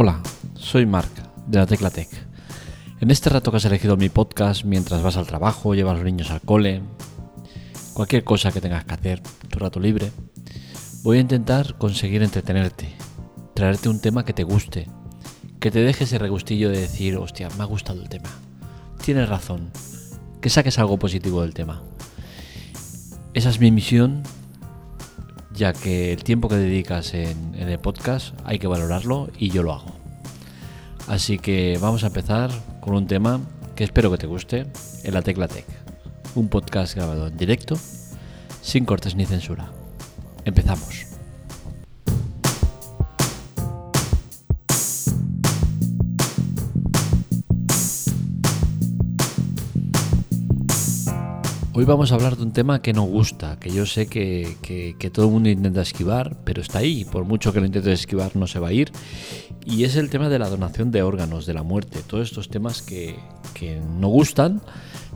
Hola, soy Marc de la Tecla Tech. En este rato que has elegido mi podcast mientras vas al trabajo, llevas a los niños al cole, cualquier cosa que tengas que hacer, tu rato libre, voy a intentar conseguir entretenerte, traerte un tema que te guste, que te deje ese regustillo de decir, hostia, me ha gustado el tema. Tienes razón, que saques algo positivo del tema. Esa es mi misión ya que el tiempo que dedicas en, el podcast hay que valorarlo y yo lo hago. Así que vamos a empezar con un tema que espero que te guste, en la Tecla Tech, un podcast grabado en directo, sin cortes ni censura. Empezamos. Hoy vamos a hablar de un tema que nos gusta, que yo sé que, todo el mundo intenta esquivar, pero está ahí, por mucho que lo intentes esquivar no se va a ir, y es el tema de la donación de órganos, de la muerte, todos estos temas que, no gustan,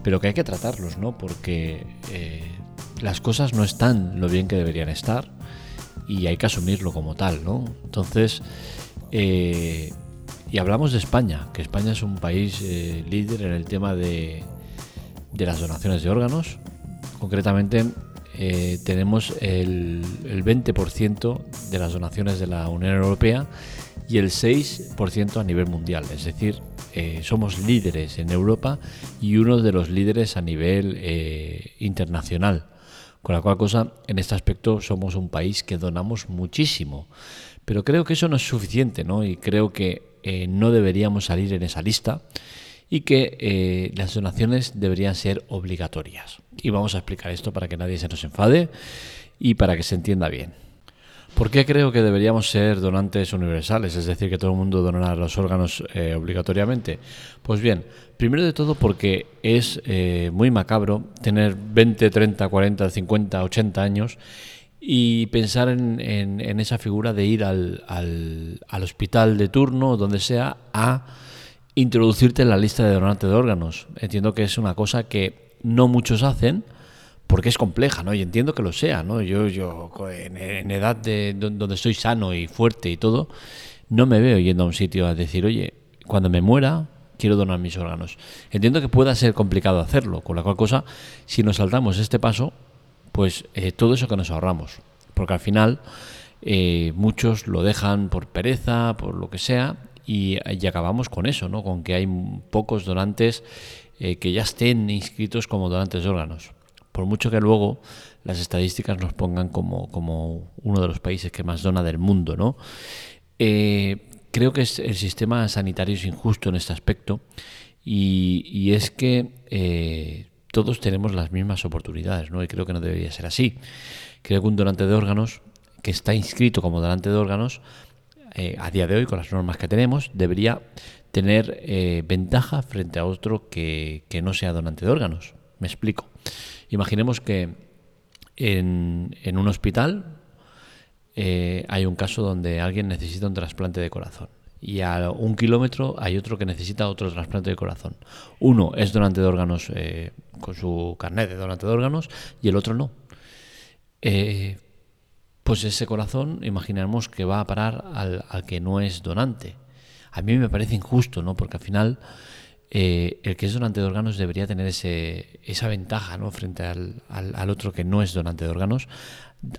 pero que hay que tratarlos, ¿no? Porque eh, las cosas no están lo bien que deberían estar y hay que asumirlo como tal, ¿no? Entonces, eh, y hablamos de España, que España es un país eh, líder en el tema de de las donaciones de órganos. Concretamente, eh, tenemos el, 20% de las donaciones de la Unión Europea y el 6% a nivel mundial. Es decir, eh, somos líderes en Europa y uno de los líderes a nivel eh, internacional. Con la cual cosa, en este aspecto somos un país que donamos muchísimo. Pero creo que eso no es suficiente, ¿no? Y creo que no deberíamos salir en esa lista y que eh, las donaciones deberían ser obligatorias. Y vamos a explicar esto para que nadie se nos enfade y para que se entienda bien. ¿Por qué creo que deberíamos ser donantes universales? Es decir, que todo el mundo donará los órganos eh, obligatoriamente. Pues bien, primero de todo porque es eh, muy macabro tener 20, 30, 40, 50, 80 años y pensar en, en, esa figura de ir al, al, al hospital de turno, donde sea, a introducirte en la lista de donantes de órganos. Entiendo que es una cosa que no muchos hacen porque es compleja, ¿no? Y entiendo que lo sea, ¿no? Yo, yo en, edad de donde estoy sano y fuerte y todo, no me veo yendo a un sitio a decir, oye, cuando me muera quiero donar mis órganos. Entiendo que pueda ser complicado hacerlo, con la cual cosa, si nos saltamos este paso, pues eh, todo eso que nos ahorramos, porque al final eh, muchos lo dejan por pereza, por lo que sea, y, acabamos con eso, ¿no? con que hay pocos donantes eh, que ya estén inscritos como donantes de órganos. Por mucho que luego las estadísticas nos pongan como, como uno de los países que más dona del mundo. ¿no? Eh, creo que el sistema sanitario es injusto en este aspecto y, es que eh, todos tenemos las mismas oportunidades ¿no? y creo que no debería ser así. Creo que un donante de órganos que está inscrito como donante de órganos eh, a día de hoy, con las normas que tenemos, debería tener eh, ventaja frente a otro que, no sea donante de órganos. Me explico. Imaginemos que en, un hospital eh, hay un caso donde alguien necesita un trasplante de corazón y a un kilómetro hay otro que necesita otro trasplante de corazón. Uno es donante de órganos con su carnet de donante de órganos y el otro no pues ese corazón imaginamos que va a parar al, que no es donante. A mí me parece injusto, ¿no? Porque al final eh, el que es donante de órganos debería tener ese, esa ventaja, ¿no? Frente al, al, otro que no es donante de órganos,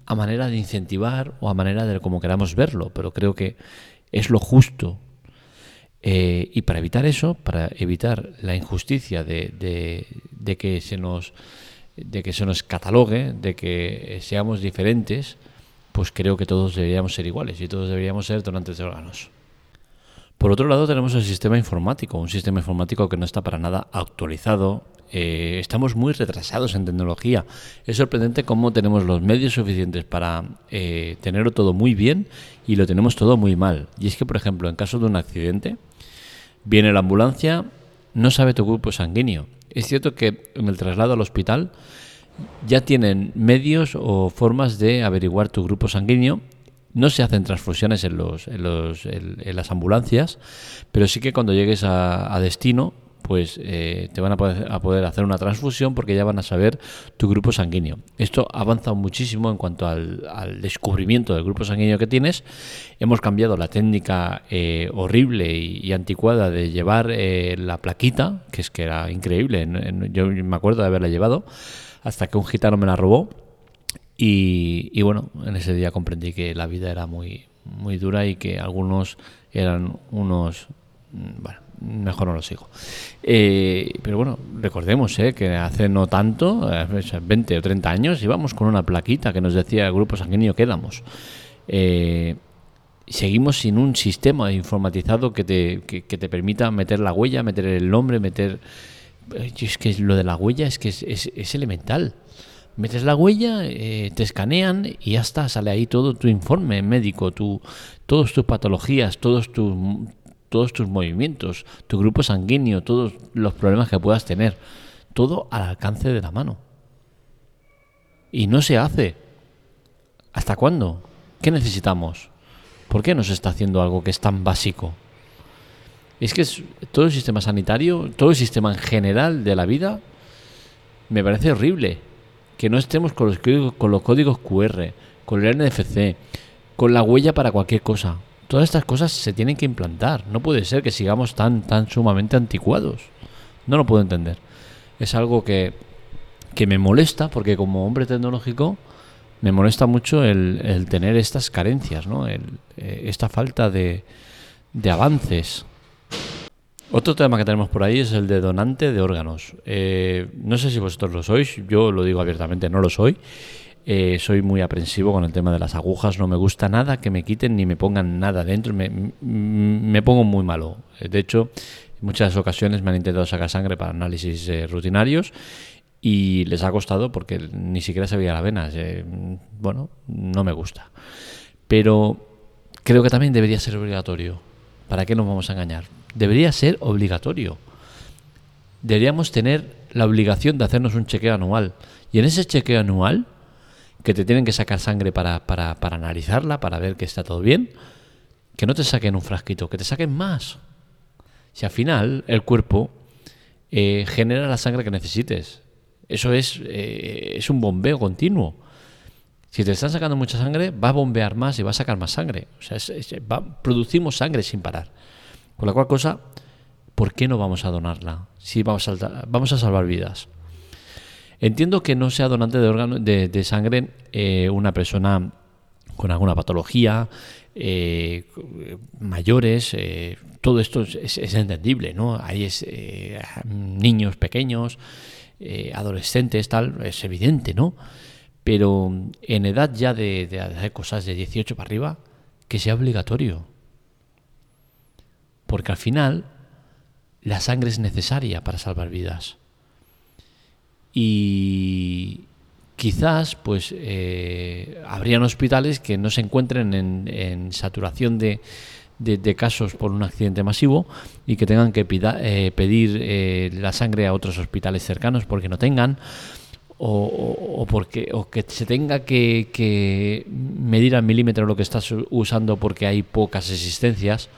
a manera de incentivar o a manera de como queramos verlo. Pero creo que es lo justo. Eh, y para evitar eso, para evitar la injusticia de, de, de que se nos de que se nos catalogue, de que seamos diferentes, pues creo que todos deberíamos ser iguales y todos deberíamos ser donantes de órganos. Por otro lado tenemos el sistema informático, un sistema informático que no está para nada actualizado. Eh, estamos muy retrasados en tecnología. Es sorprendente cómo tenemos los medios suficientes para eh, tenerlo todo muy bien y lo tenemos todo muy mal. Y es que, por ejemplo, en caso de un accidente, viene la ambulancia, no sabe tu grupo sanguíneo. Es cierto que en el traslado al hospital ya tienen medios o formas de averiguar tu grupo sanguíneo. No se hacen transfusiones en, los, en, los, en, las ambulancias, pero sí que cuando llegues a, destino pues eh, te van a poder, hacer una transfusión porque ya van a saber tu grupo sanguíneo. Esto ha avanzado muchísimo en cuanto al, descubrimiento del grupo sanguíneo que tienes. Hemos cambiado la técnica eh, horrible y, anticuada de llevar eh, la plaquita, que es que era increíble, yo me acuerdo de haberla llevado, hasta que un gitano me la robó. Y, bueno, en ese día comprendí que la vida era muy, muy dura y que algunos eran unos... Mm, bueno, mejor no lo sigo. Eh, pero bueno, recordemos eh, que hace no tanto, 20 o 30 años, íbamos con una plaquita que nos decía el grupo sanguíneo que. Eh, seguimos sin un sistema informatizado que te, que, te permita meter la huella, meter el nombre, meter... Es que lo de la huella es que es, es, elemental. Metes la huella, te escanean y ya está, sale ahí todo tu informe médico, tu, todas tus patologías, todos tus todos tus movimientos, tu grupo sanguíneo, todos los problemas que puedas tener, todo al alcance de la mano. Y no se hace. ¿Hasta cuándo? ¿Qué necesitamos? ¿Por qué no se está haciendo algo que es tan básico? Es que todo el sistema sanitario, todo el sistema en general de la vida, me parece horrible. Que no estemos con los, con los códigos QR, con el NFC, con la huella para cualquier cosa. Todas estas cosas se tienen que implantar. No puede ser que sigamos tan, tan sumamente anticuados. No lo puedo entender. Es algo que, me molesta porque como hombre tecnológico me molesta mucho el, tener estas carencias, ¿no? El, eh, esta falta de avances. Otro tema que tenemos por ahí es el de donante de órganos. Eh, no sé si vosotros lo sois, yo lo digo abiertamente, no lo soy. Eh, soy muy aprensivo con el tema de las agujas, no me gusta nada que me quiten ni me pongan nada dentro, me, me pongo muy malo. De hecho, en muchas ocasiones me han intentado sacar sangre para análisis eh, rutinarios y les ha costado porque ni siquiera se veía la vena. Eh, bueno, no me gusta. Pero creo que también debería ser obligatorio. ¿Para qué nos vamos a engañar? Debería ser obligatorio. Deberíamos tener la obligación de hacernos un chequeo anual. Y en ese chequeo anual que te tienen que sacar sangre para, para, analizarla, para ver que está todo bien, que no te saquen un frasquito, que te saquen más. Si al final el cuerpo eh, genera la sangre que necesites. Eso es, eh, es un bombeo continuo. Si te están sacando mucha sangre, va a bombear más y va a sacar más sangre. O sea, producimos sangre sin parar. Con la cual cosa, ¿por qué no vamos a donarla? Si vamos a, vamos a salvar vidas. Entiendo que no sea donante de, órgano, de, sangre eh, una persona con alguna patología, eh, mayores, eh, todo esto es, entendible, ¿no? Hay es, niños pequeños, adolescentes, tal, es evidente, ¿no? Pero en edad ya de, hacer cosas de 18 para arriba, que sea obligatorio. Porque al final la sangre es necesaria para salvar vidas y quizás pues eh, habrían hospitales que no se encuentren en, saturación de, de, casos por un accidente masivo y que tengan que eh, pedir eh, la sangre a otros hospitales cercanos porque no tengan o, porque o que se tenga que, medir al milímetro lo que estás usando porque hay pocas existencias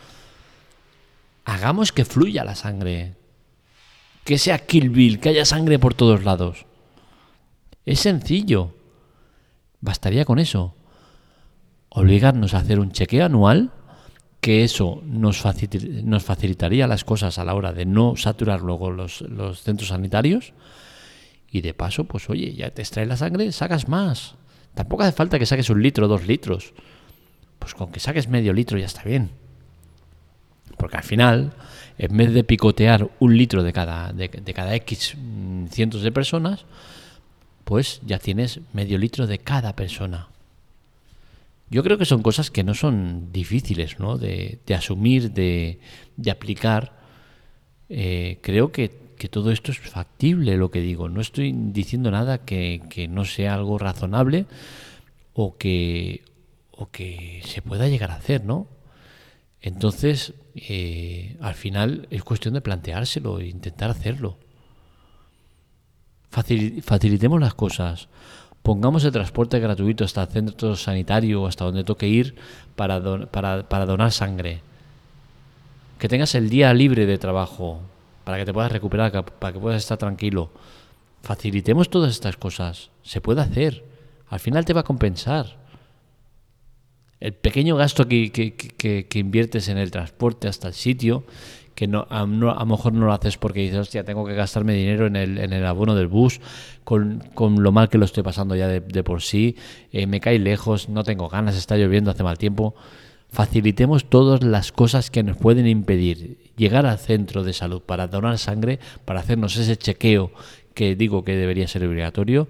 hagamos que fluya la sangre que sea Kill Bill, que haya sangre por todos lados. Es sencillo. Bastaría con eso. Obligarnos a hacer un chequeo anual, que eso nos, facilitaría las cosas a la hora de no saturar luego los centros sanitarios. Y de paso, pues oye, ya te extrae la sangre, sacas más. Tampoco hace falta que saques un litro, dos litros. Pues con que saques medio litro ya está bien. Porque al final, en vez de picotear un litro de cada, de, cada X mm, cientos de personas, pues ya tienes medio litro de cada persona. Yo creo que son cosas que no son difíciles ¿no? De, asumir, de, aplicar. Eh, creo que, todo esto es factible, lo que digo. No estoy diciendo nada que, que no sea algo razonable o que, o que se pueda llegar a hacer, ¿no? Entonces, eh, al final es cuestión de planteárselo e intentar hacerlo. facilitemos las cosas. Pongamos el transporte gratuito hasta el centro sanitario o hasta donde toque ir para, para, donar sangre. Que tengas el día libre de trabajo. Para que te puedas recuperar, para que puedas estar tranquilo. Facilitemos todas estas cosas. Se puede hacer. Al final te va a compensar. El pequeño gasto que, que, inviertes en el transporte hasta el sitio, que no, a, lo mejor no lo haces porque dices, hostia, tengo que gastarme dinero en el, en el abono del bus, con, lo mal que lo estoy pasando ya de, por sí, eh, me cae lejos, no tengo ganas, está lloviendo, hace mal tiempo. Facilitemos todas las cosas que nos pueden impedir llegar al centro de salud para donar sangre, para hacernos ese chequeo que digo que debería ser obligatorio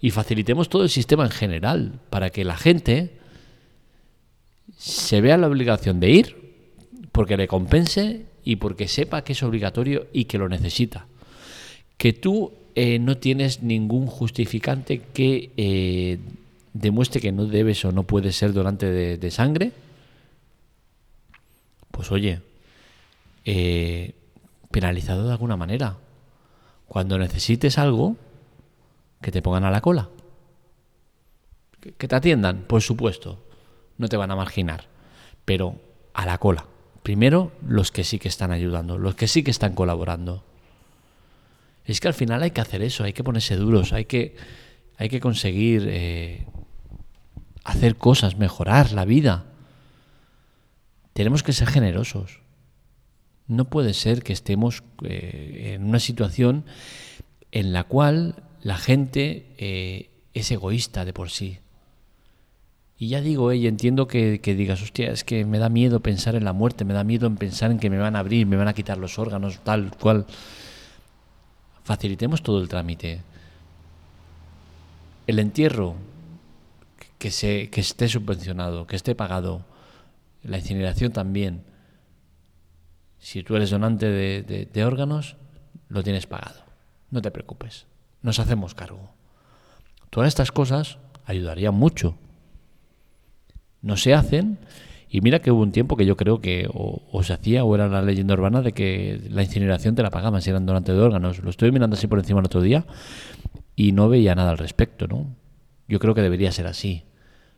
y facilitemos todo el sistema en general para que la gente se vea la obligación de ir porque le compense y porque sepa que es obligatorio y que lo necesita. Que tú eh, no tienes ningún justificante que eh, demuestre que no debes o no puedes ser donante de, sangre, pues oye, eh, penalizado de alguna manera. Cuando necesites algo, que te pongan a la cola. Que te atiendan, por supuesto. No te van a marginar. Pero a la cola. Primero, los que sí que están ayudando, los que sí que están colaborando. Es que al final hay que hacer eso, hay que ponerse duros, hay que, hay que conseguir eh, hacer cosas, mejorar la vida. Tenemos que ser generosos. No puede ser que estemos eh, en una situación en la cual la gente eh, es egoísta de por sí. Y ya digo, y entiendo que, que, digas, hostia, es que me da miedo pensar en la muerte, me da miedo en pensar en que me van a abrir, me van a quitar los órganos, tal cual. Facilitemos todo el trámite. El entierro, que, se, que esté subvencionado, que esté pagado. La incineración también si tú eres donante de, órganos, lo tienes pagado. No te preocupes. Nos hacemos cargo. Todas estas cosas ayudarían mucho. No se hacen. Y mira que hubo un tiempo que yo creo que o, se hacía o era la leyenda urbana de que la incineración te la pagaban si eran donante de órganos. Lo estoy mirando así por encima el otro día y no veía nada al respecto, ¿no? Yo creo que debería ser así.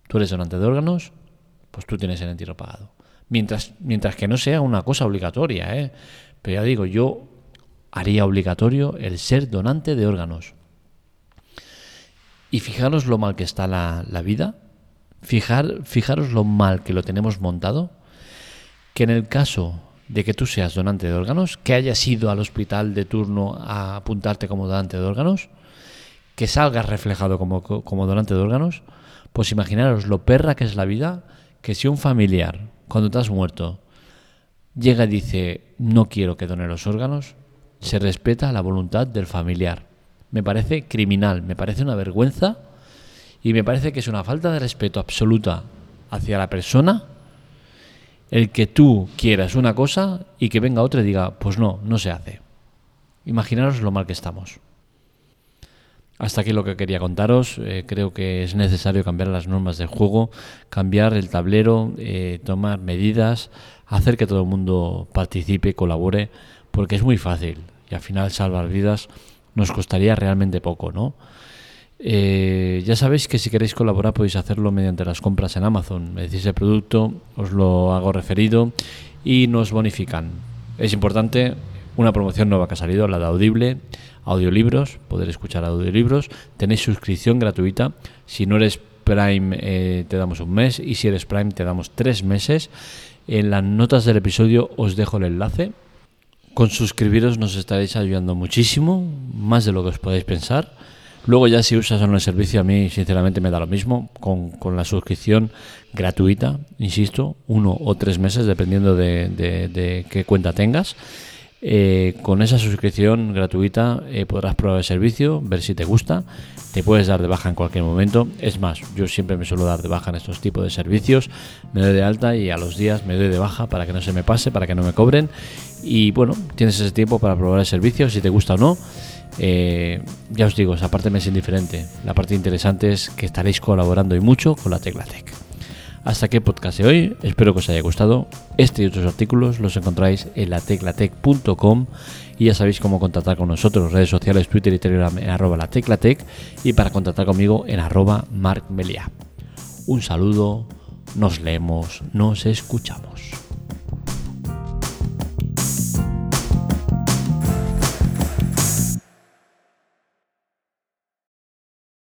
Tú eres donante de órganos, pues tú tienes el entierro pagado. Mientras, mientras que no sea una cosa obligatoria, ¿eh? Pero ya digo, yo haría obligatorio el ser donante de órganos. Y fijaros lo mal que está la, vida, Fijar, fijaros lo mal que lo tenemos montado, que en el caso de que tú seas donante de órganos, que hayas ido al hospital de turno a apuntarte como donante de órganos, que salgas reflejado como, como donante de órganos, pues imaginaros lo perra que es la vida, que si un familiar cuando te has muerto, llega y dice, no quiero que done los órganos, se respeta la voluntad del familiar. Me parece criminal, me parece una vergüenza y me parece que es una falta de respeto absoluta hacia la persona el que tú quieras una cosa y que venga otra y diga, pues no, no se hace. Imaginaros lo mal que estamos. Hasta aquí lo que quería contaros. Eh, creo que es necesario cambiar las normas del juego, cambiar el tablero, eh, tomar medidas, hacer que todo el mundo participe, colabore, porque es muy fácil y al final salvar vidas nos costaría realmente poco, ¿no? Eh, ya sabéis que si queréis colaborar podéis hacerlo mediante las compras en Amazon. Me decís el producto, os lo hago referido y nos bonifican. Es importante una promoción nueva que ha salido, la de Audible, audiolibros, poder escuchar audiolibros. Tenéis suscripción gratuita. Si no eres Prime, eh, te damos un mes y si eres Prime, te damos tres meses. En las notas del episodio os dejo el enlace. Con suscribiros nos estaréis ayudando muchísimo, más de lo que os podéis pensar. Luego ya si usas o no el servicio, a mí sinceramente me da lo mismo, con, con la suscripción gratuita, insisto, uno o tres meses, dependiendo de, de qué cuenta tengas. Eh, con esa suscripción gratuita eh, podrás probar el servicio, ver si te gusta. Te puedes dar de baja en cualquier momento. Es más, yo siempre me suelo dar de baja en estos tipos de servicios. Me doy de alta y a los días me doy de baja para que no se me pase, para que no me cobren. Y bueno, tienes ese tiempo para probar el servicio, si te gusta o no. Eh, ya os digo, esa parte me es indiferente. La parte interesante es que estaréis colaborando y mucho con la Teclatec. Hasta aquí podcast de hoy, espero que os haya gustado. Este y otros artículos los encontráis en la teclatec.com y ya sabéis cómo contactar con nosotros, redes sociales, Twitter y Telegram en arroba la teclatec y para contactar conmigo en arroba markmelia. Un saludo, nos leemos, nos escuchamos.